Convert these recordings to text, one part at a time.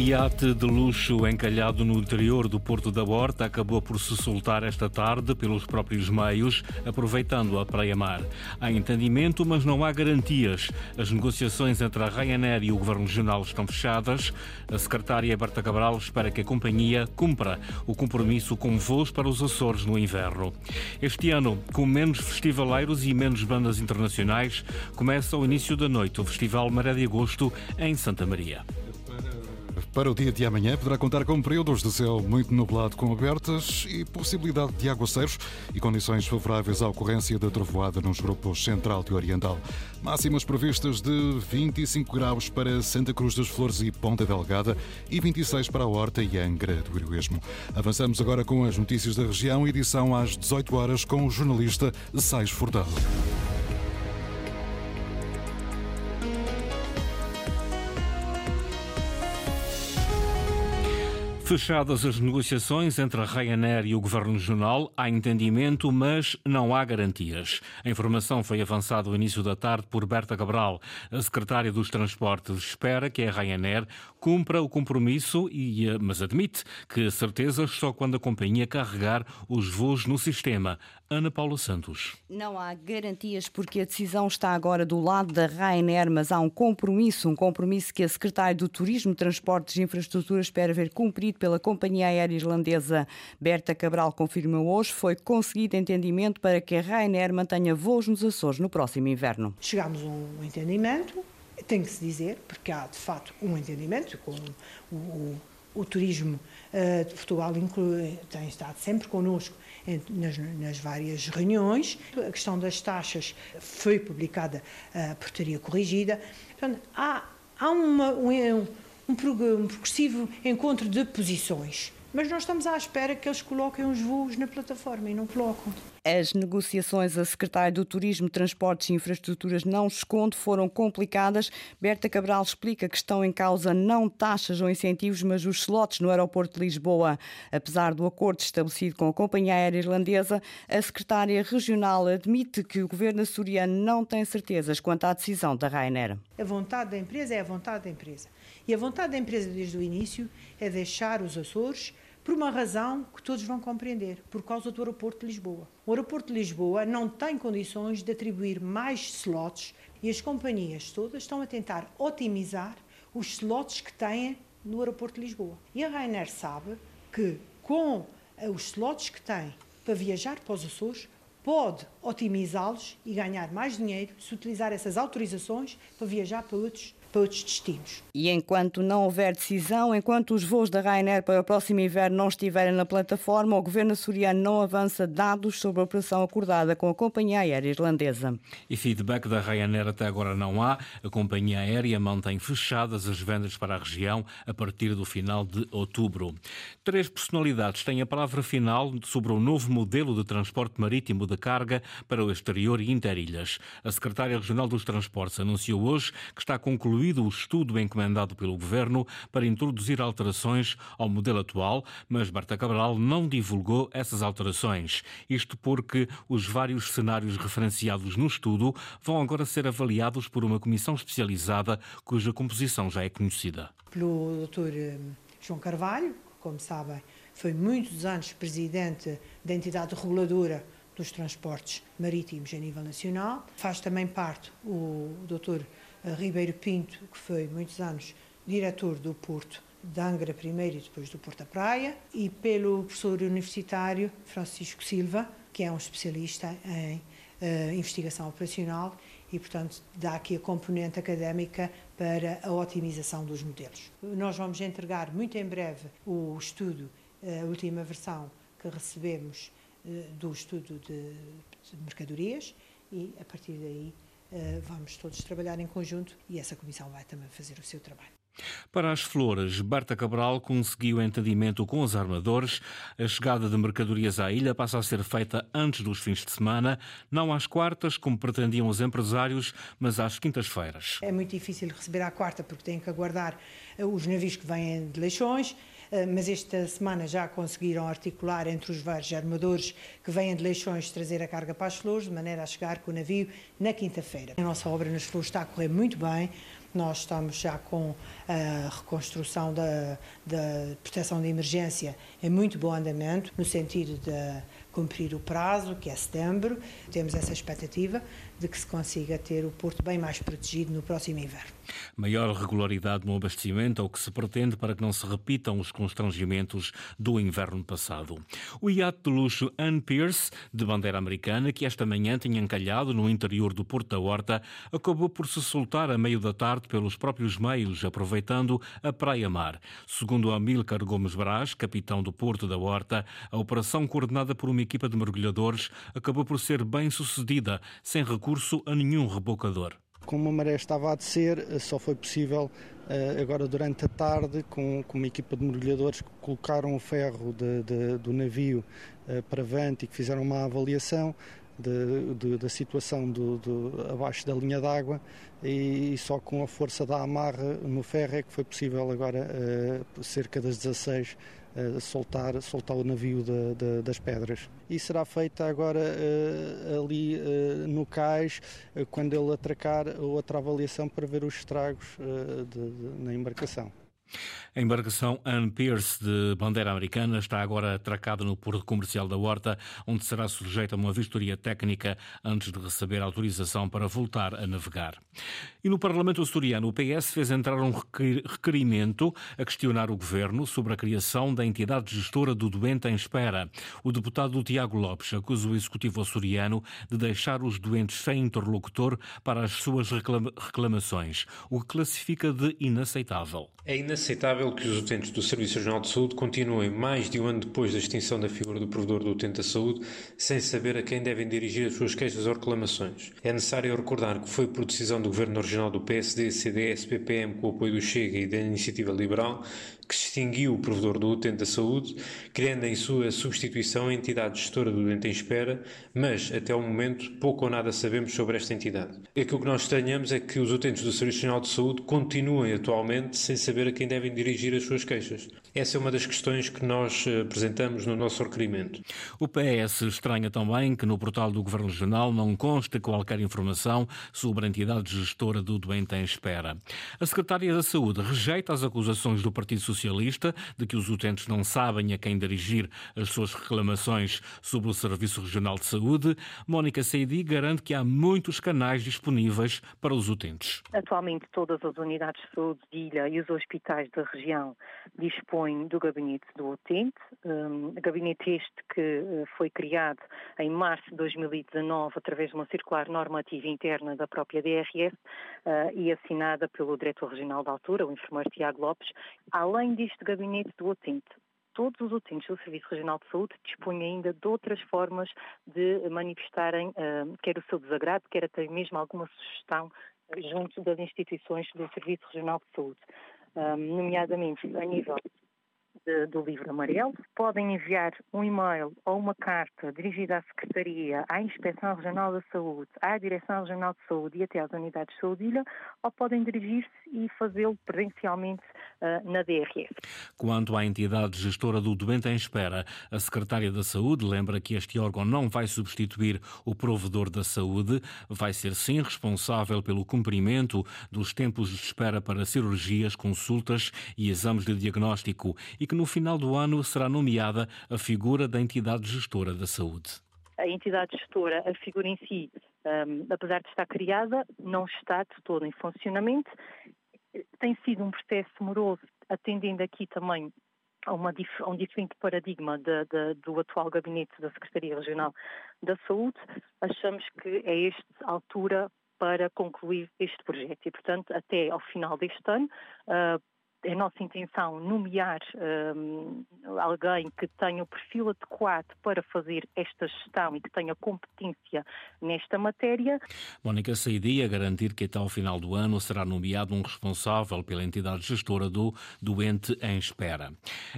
iate de luxo encalhado no interior do Porto da Horta acabou por se soltar esta tarde pelos próprios meios, aproveitando a praia-mar. Há entendimento, mas não há garantias. As negociações entre a Ryanair e o Governo Regional estão fechadas. A secretária Berta Cabral espera que a companhia cumpra o compromisso com voos para os Açores no inverno. Este ano, com menos festivaleiros e menos bandas internacionais, começa ao início da noite o Festival Maré de Agosto em Santa Maria. Para o dia de amanhã, poderá contar com períodos de céu muito nublado com abertas e possibilidade de aguaceiros e condições favoráveis à ocorrência da trovoada nos grupos central e oriental. Máximas previstas de 25 graus para Santa Cruz das Flores e Ponta Delgada e 26 para a Horta e Angra do Heroísmo. Avançamos agora com as notícias da região, edição às 18 horas com o jornalista Sais Furtado. Fechadas as negociações entre a Ryanair e o Governo Regional, há entendimento, mas não há garantias. A informação foi avançada ao início da tarde por Berta Cabral. A secretária dos Transportes espera que a Ryanair cumpra o compromisso, e, eh, mas admite que certezas só quando a companhia carregar os voos no sistema. Ana Paula Santos. Não há garantias porque a decisão está agora do lado da Ryanair, mas há um compromisso, um compromisso que a secretária do Turismo, Transportes e Infraestruturas espera ver cumprido pela companhia aérea irlandesa Berta Cabral confirmou hoje, foi conseguido entendimento para que a Ryanair mantenha voos nos Açores no próximo inverno. Chegámos a um entendimento, tem que se dizer, porque há de facto um entendimento com o, o, o turismo uh, de Portugal inclui, tem estado sempre connosco nas, nas, várias reuniões. A questão das taxas foi publicada a portaria corrigida. Portanto, há, há uma, um, um progressivo encontro de posições mas nós estamos à espera que eles coloquem os voos na plataforma e não colocam. As negociações, a secretária do Turismo, Transportes e Infraestruturas não esconde, foram complicadas. Berta Cabral explica que estão em causa não taxas ou incentivos, mas os slots no aeroporto de Lisboa. Apesar do acordo estabelecido com a companhia aérea irlandesa, a secretária regional admite que o governo açoriano não tem certezas quanto à decisão da Ryanair. A vontade da empresa é a vontade da empresa. E a vontade da empresa desde o início é deixar os Açores por uma razão que todos vão compreender, por causa do aeroporto de Lisboa. O aeroporto de Lisboa não tem condições de atribuir mais slots e as companhias todas estão a tentar otimizar os slots que têm no aeroporto de Lisboa. E a Rainer sabe que com os slots que tem para viajar para os Açores, pode otimizá-los e ganhar mais dinheiro se utilizar essas autorizações para viajar para outros para outros destinos. E enquanto não houver decisão, enquanto os voos da Ryanair para o próximo inverno não estiverem na plataforma, o governo açoriano não avança dados sobre a operação acordada com a companhia aérea irlandesa. E feedback da Ryanair até agora não há. A companhia aérea mantém fechadas as vendas para a região a partir do final de outubro. Três personalidades têm a palavra final sobre o novo modelo de transporte marítimo de carga para o exterior e interilhas. A secretária regional dos Transportes anunciou hoje que está concluído concluído o estudo encomendado pelo Governo para introduzir alterações ao modelo atual, mas Berta Cabral não divulgou essas alterações. Isto porque os vários cenários referenciados no estudo vão agora ser avaliados por uma comissão especializada cuja composição já é conhecida. Pelo Dr. Eh, João Carvalho, como sabem, foi muitos anos presidente da entidade reguladora dos transportes marítimos a nível nacional. Faz também parte o Dr. Ribeiro Pinto, que foi muitos anos diretor do Porto de Angra primeiro e depois do Porto da Praia, e pelo professor universitário Francisco Silva, que é um especialista em uh, investigação operacional e, portanto, dá aqui a componente académica para a otimização dos modelos. Nós vamos entregar muito em breve o estudo, a última versão que recebemos uh, do estudo de, de mercadorias e, a partir daí, eh, vamos todos trabalhar em conjunto e essa comissão vai também fazer o seu trabalho. Para as flores, Berta Cabral conseguiu entendimento com os armadores. A chegada de mercadorias à ilha passa a ser feita antes dos fins de semana, não às quartas, como pretendiam os empresários, mas às quintas-feiras. É muito difícil receber à quarta porque têm que aguardar eh, os navios que vêm de Leixões eh, mas esta semana já conseguiram articular entre os vários armadores que vêm de Leixões trazer a carga para as flores, de maneira a chegar com o navio na quinta-feira. A nossa obra nas flores está a correr muito bem, Nós estamos já com a reconstrução da, da proteção de emergência em muito bom andamento, no sentido de cumprir o prazo, que é setembro. Temos essa expectativa de que se consiga ter o Porto bem mais protegido no próximo inverno. Maior regularidade no abastecimento é o que se pretende para que não se repitam os constrangimentos do inverno passado. O iate de luxo Anne Pierce, de bandeira americana, que esta manhã tinha encalhado no interior do Porto da Horta, acabou por se soltar a meio da tarde pelos próprios meios, aproveitando a praia-mar. Segundo Amílcar Gomes Brás, capitão do Porto da Horta, a operação coordenada por uma equipa de mergulhadores acabou por ser bem sucedida, sem recurso a nenhum rebocador. Como a maré estava a descer, só foi possível eh, agora durante a tarde, com, uma equipa de mergulhadores que colocaram o ferro de, de, do navio eh, para vante e que fizeram uma avaliação, de, da situação do, do, abaixo da linha d'água e, e, só com a força da amarra no ferro é que foi possível agora, cerca das 16, uh, soltar, soltar o navio de, de, das pedras. E será feita agora uh, ali no cais, quando ele atracar, outra avaliação para ver os estragos na embarcação. A embarcação Anne Pierce de bandeira americana está agora atracada no Porto Comercial da Horta, onde será sujeita a uma vistoria técnica antes de receber autorização para voltar a navegar. E no Parlamento açoriano, o PS fez entrar um requerimento a questionar o governo sobre a criação da entidade gestora do doente em espera. O deputado Tiago Lopes acusa o executivo açoriano de deixar os doentes sem interlocutor para as suas reclamações, o que classifica de inaceitável. É inaceitável que os utentes do Serviço Regional de Saúde continuem mais de um ano depois da extinção da figura do provedor do utente da saúde sem saber a quem devem dirigir as suas queixas ou reclamações. É necessário recordar que foi por decisão do Governo Regional do PSD, CDS, PPM, com o apoio do Chega e da Iniciativa Liberal, que extinguiu o provedor do utente da saúde, criando em sua substituição a entidade gestora do doente em espera, mas até o momento pouco ou nada sabemos sobre esta entidade. Aquilo que nós estranhamos é que os utentes do Serviço Nacional de Saúde continuem atualmente sem saber a quem devem dirigir as suas queixas. Essa é uma das questões que nós eh, apresentamos no nosso requerimento. O PS estranha também que no portal do Governo Regional não conste qualquer informação sobre a entidade gestora do doente em espera. A Secretária da Saúde rejeita as acusações do Partido Socialista de que os utentes não sabem a quem dirigir as suas reclamações sobre o Serviço Regional de Saúde. Mónica Seidi garante que há muitos canais disponíveis para os utentes. Atualmente, todas as unidades de saúde de ilha e os hospitais da região dispõem dispõe do gabinete do utente, um, gabinete este que uh, foi criado em março de 2019 através de uma circular normativa interna da própria DRS uh, e assinada pelo diretor regional da altura, o enfermeiro Tiago Lopes. Além deste gabinete do utente, todos os utentes do Serviço Regional de Saúde dispõem ainda de outras formas de manifestarem uh, quer o seu desagrado, quer até mesmo alguma sugestão junto das instituições do Serviço Regional de Saúde, um, nomeadamente a nível do livro amarelo, podem enviar um e-mail ou uma carta dirigida à Secretaria, à Inspeção Regional da Saúde, à Direção Regional de Saúde e até às unidades de saúde ilha, ou podem dirigir-se e fazê-lo presencialmente uh, na DRS. Quanto à entidade gestora do doente em espera, a Secretária da Saúde lembra que este órgão não vai substituir o provedor da saúde, vai ser sim responsável pelo cumprimento dos tempos de espera para cirurgias, consultas e exames de diagnóstico e que no final do ano será nomeada a figura da entidade gestora da saúde. A entidade gestora, a figura em si, um, apesar de estar criada, não está de todo em funcionamento. Tem sido um processo moroso, atendendo aqui também a, uma, a um diferente paradigma de, de, do atual gabinete da Secretaria Regional da Saúde. Achamos que é esta altura para concluir este projeto e, portanto, até ao final deste ano, uh, é nossa intenção nomear um, alguém que tenha o perfil adequado para fazer esta gestão e que tenha competência nesta matéria. Mónica Saidia garantir que até ao final do ano será nomeado um responsável pela entidade gestora do Doente em Espera.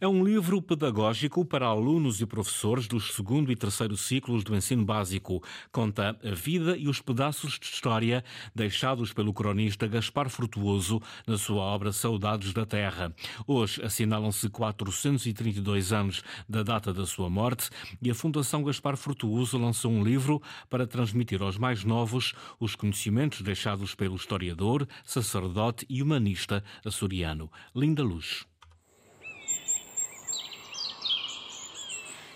É um livro pedagógico para alunos e professores dos segundo e terceiro ciclos do ensino básico. Conta a vida e os pedaços de história deixados pelo cronista Gaspar Frutuoso na sua obra Saudades da terra. Hoje assinalam-se 432 anos da data da sua morte e a Fundação Gaspar Frutuoso lançou um livro para transmitir aos mais novos os conhecimentos deixados pelo historiador, sacerdote e humanista açoriano. Linda Luz.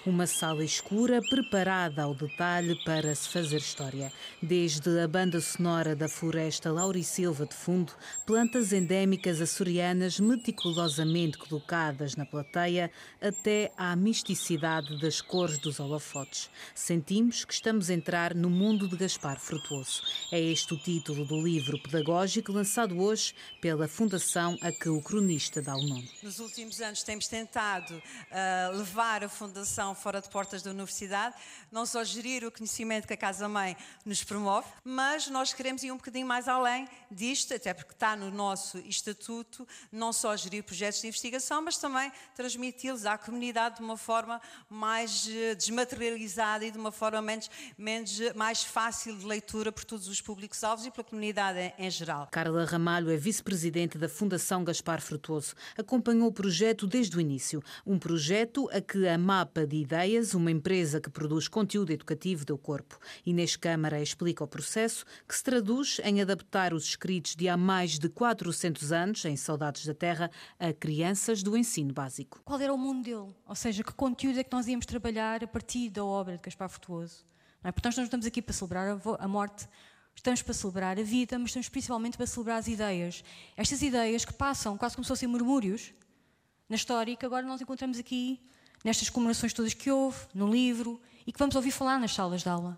Uma sala escura preparada ao detalhe para se fazer história. Desde a banda sonora da floresta Laurisilva de fundo, plantas endémicas açorianas meticulosamente colocadas na plateia, até à misticidade das cores dos holofotes. Sentimos que estamos a entrar no mundo de Gaspar Frutuoso. É este o título do livro pedagógico lançado hoje pela fundação a que o cronista dá o nome. Nos últimos anos temos tentado uh, levar a fundação fora de portas da universidade, não só gerir o conhecimento que a Casa-Mãe nos promove, mas nós queremos ir um bocadinho mais além disto, até porque está no nosso estatuto, não só gerir projetos de investigação, mas também transmiti-los à comunidade de uma forma mais eh, desmaterializada e de uma forma menos, menos mais fácil de leitura por todos os públicos-alvos e pela comunidade em geral. Carla Ramalho é vice-presidente da Fundação Gaspar Frutuoso. Acompanhou o projeto desde o início, um projeto a que a MAPA de Ideias, uma empresa que produz conteúdo educativo, deu corpo. Inês Câmara explica o processo, que se traduz em adaptar os escritos de há mais de 400 anos, em Saudades da Terra, a crianças do ensino básico. Qual era o mundo dele? Ou seja, que conteúdo é que nós íamos trabalhar a partir da obra de Gaspar Frutuoso? Não é? Portanto, nós não estamos aqui para celebrar a morte, Estamos para celebrar a vida, mas estamos principalmente para celebrar as ideias. Estas ideias que passam quase como se fossem murmúrios na história e que agora nós encontramos aqui nestas comemorações todas que houve, no livro, e que vamos ouvir falar nas salas de aula.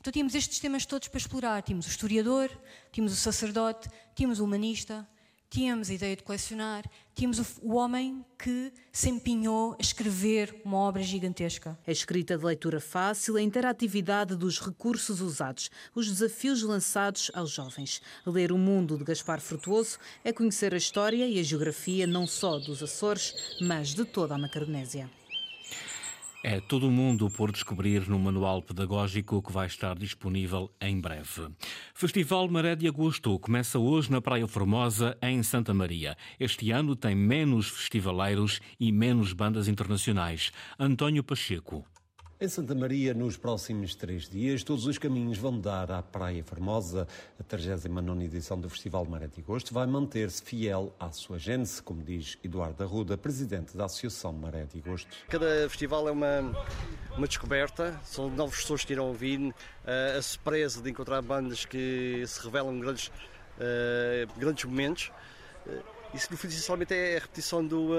Então tínhamos estes temas todos para explorar. Tínhamos o historiador, tínhamos o sacerdote, tínhamos o humanista, tínhamos a ideia de colecionar, tínhamos o, homem que se empenhou a escrever uma obra gigantesca. A escrita de leitura fácil, a interatividade dos recursos usados, os desafios lançados aos jovens. Ler o mundo de Gaspar Frutuoso é conhecer a história e a geografia não só dos Açores, mas de toda a Macaronésia. É todo mundo por descobrir no manual pedagógico que vai estar disponível em breve. Festival Maré de Agosto começa hoje na Praia Formosa, em Santa Maria. Este ano tem menos festivaleiros e menos bandas internacionais. António Pacheco. Em Santa Maria, nos próximos três dias, todos os caminhos vão dar à Praia Formosa. A 39 edição do Festival Maré de Agosto vai manter-se fiel à sua gênese, como diz Eduardo Arruda, presidente da Associação Maré de Agosto. Cada festival é uma, uma descoberta, são novas pessoas que irão ouvir, a surpresa de encontrar bandas que se revelam grandes, uh, grandes momentos. Uh, isso, essencialmente, é a repetição do,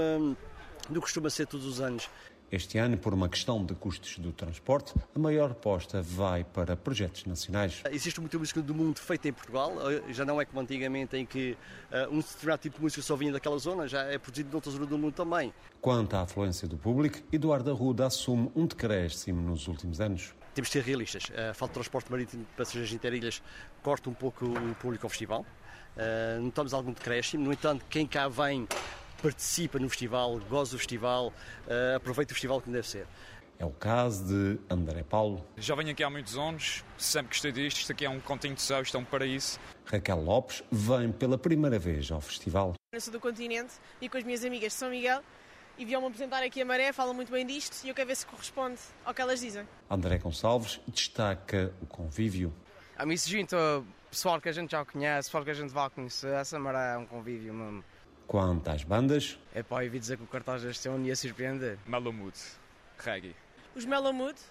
do que costuma ser todos os anos. Este ano, por uma questão de custos do transporte, a maior aposta vai para projetos nacionais. Existe muita música do mundo feita em Portugal, eh, já não é como antigamente em que uh, um determinado tipo de música só vinha daquela zona, já é produzido noutra zona do mundo também. Quanto à afluência do público, Eduardo Arruda assume um decréscimo nos últimos anos. Temos de ser realistas. A falta de transporte marítimo de passageiros interilhas corta um pouco o público ao festival. Uh, notamos algum decréscimo, no entanto, quem cá vem participa no festival, goza do festival, uh, aproveita o festival como deve ser. É o caso de André Paulo. Já venho aqui há muitos anos, sempre gostei disto, isto aqui é um continho de céu, isto é um paraíso. Raquel Lopes vem pela primeira vez ao festival. Eu sou do continente e com as minhas amigas de São Miguel e vieram-me apresentar aqui a Maré, falam muito bem disto e eu quero ver se corresponde ao que elas dizem. André Gonçalves destaca o convívio. A mim se junta pessoal que a gente já conhece, pessoal que a gente vai conhecer, essa Maré é um convívio mesmo. Quanto às bandas... É pá, ouvi dizer que o cartaz deste ano ia surpreender. Malamute, reggae. Os Malamute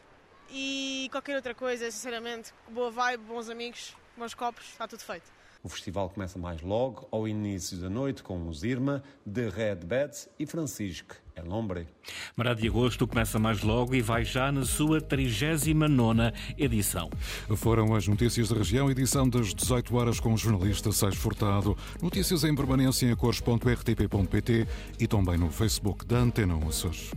e qualquer outra coisa, sinceramente. Boa vibe, bons amigos, bons copos, está tudo feito. O festival começa mais logo, ao início da noite, com os Irma, The Red Beds e Francisco Elombre. Mará de Agosto começa mais logo e vai já na sua 39 edição. Foram as notícias da região, edição das 18 horas com o jornalista Sérgio Furtado. Notícias em permanência em cores.rtp.pt e também no Facebook da Antena Açores.